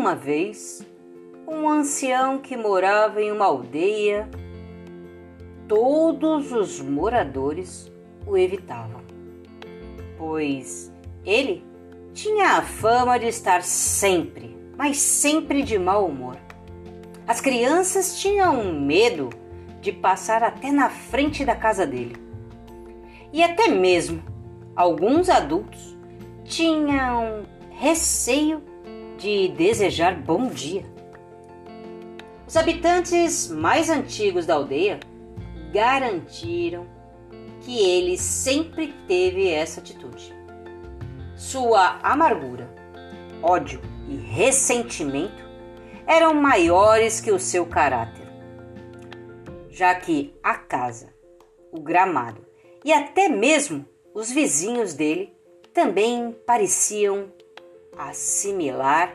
Uma vez um ancião que morava em uma aldeia. Todos os moradores o evitavam, pois ele tinha a fama de estar sempre, mas sempre de mau humor. As crianças tinham medo de passar até na frente da casa dele. E até mesmo alguns adultos tinham receio de desejar bom dia. Os habitantes mais antigos da aldeia garantiram que ele sempre teve essa atitude. Sua amargura, ódio e ressentimento eram maiores que o seu caráter, já que a casa, o gramado e até mesmo os vizinhos dele também pareciam assimilar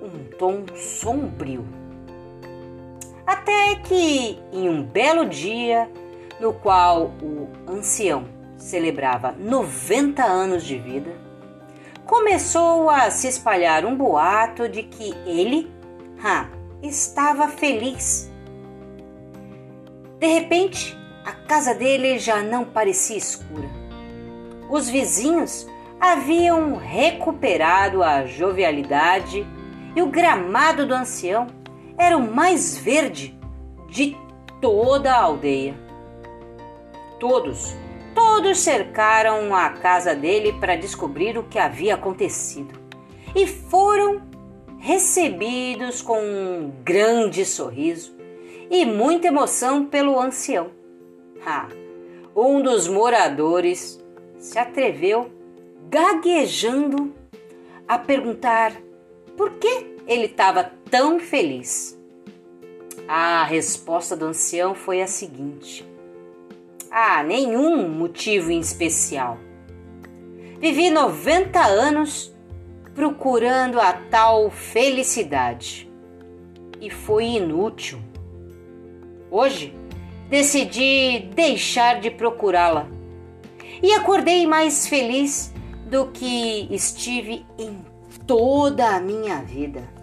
um tom sombrio. Até que, em um belo dia, no qual o ancião celebrava 90 anos de vida, começou a se espalhar um boato de que ele ha, estava feliz. De repente, a casa dele já não parecia escura. Os vizinhos haviam recuperado a jovialidade e o gramado do ancião era o mais verde de toda a aldeia. Todos, todos cercaram a casa dele para descobrir o que havia acontecido e foram recebidos com um grande sorriso e muita emoção pelo ancião. Ah, um dos moradores se atreveu gaguejando a perguntar por que ele estava tão feliz. A resposta do ancião foi a seguinte: Ah, nenhum motivo em especial. Vivi 90 anos procurando a tal felicidade e foi inútil. Hoje decidi deixar de procurá-la e acordei mais feliz do que estive em toda a minha vida.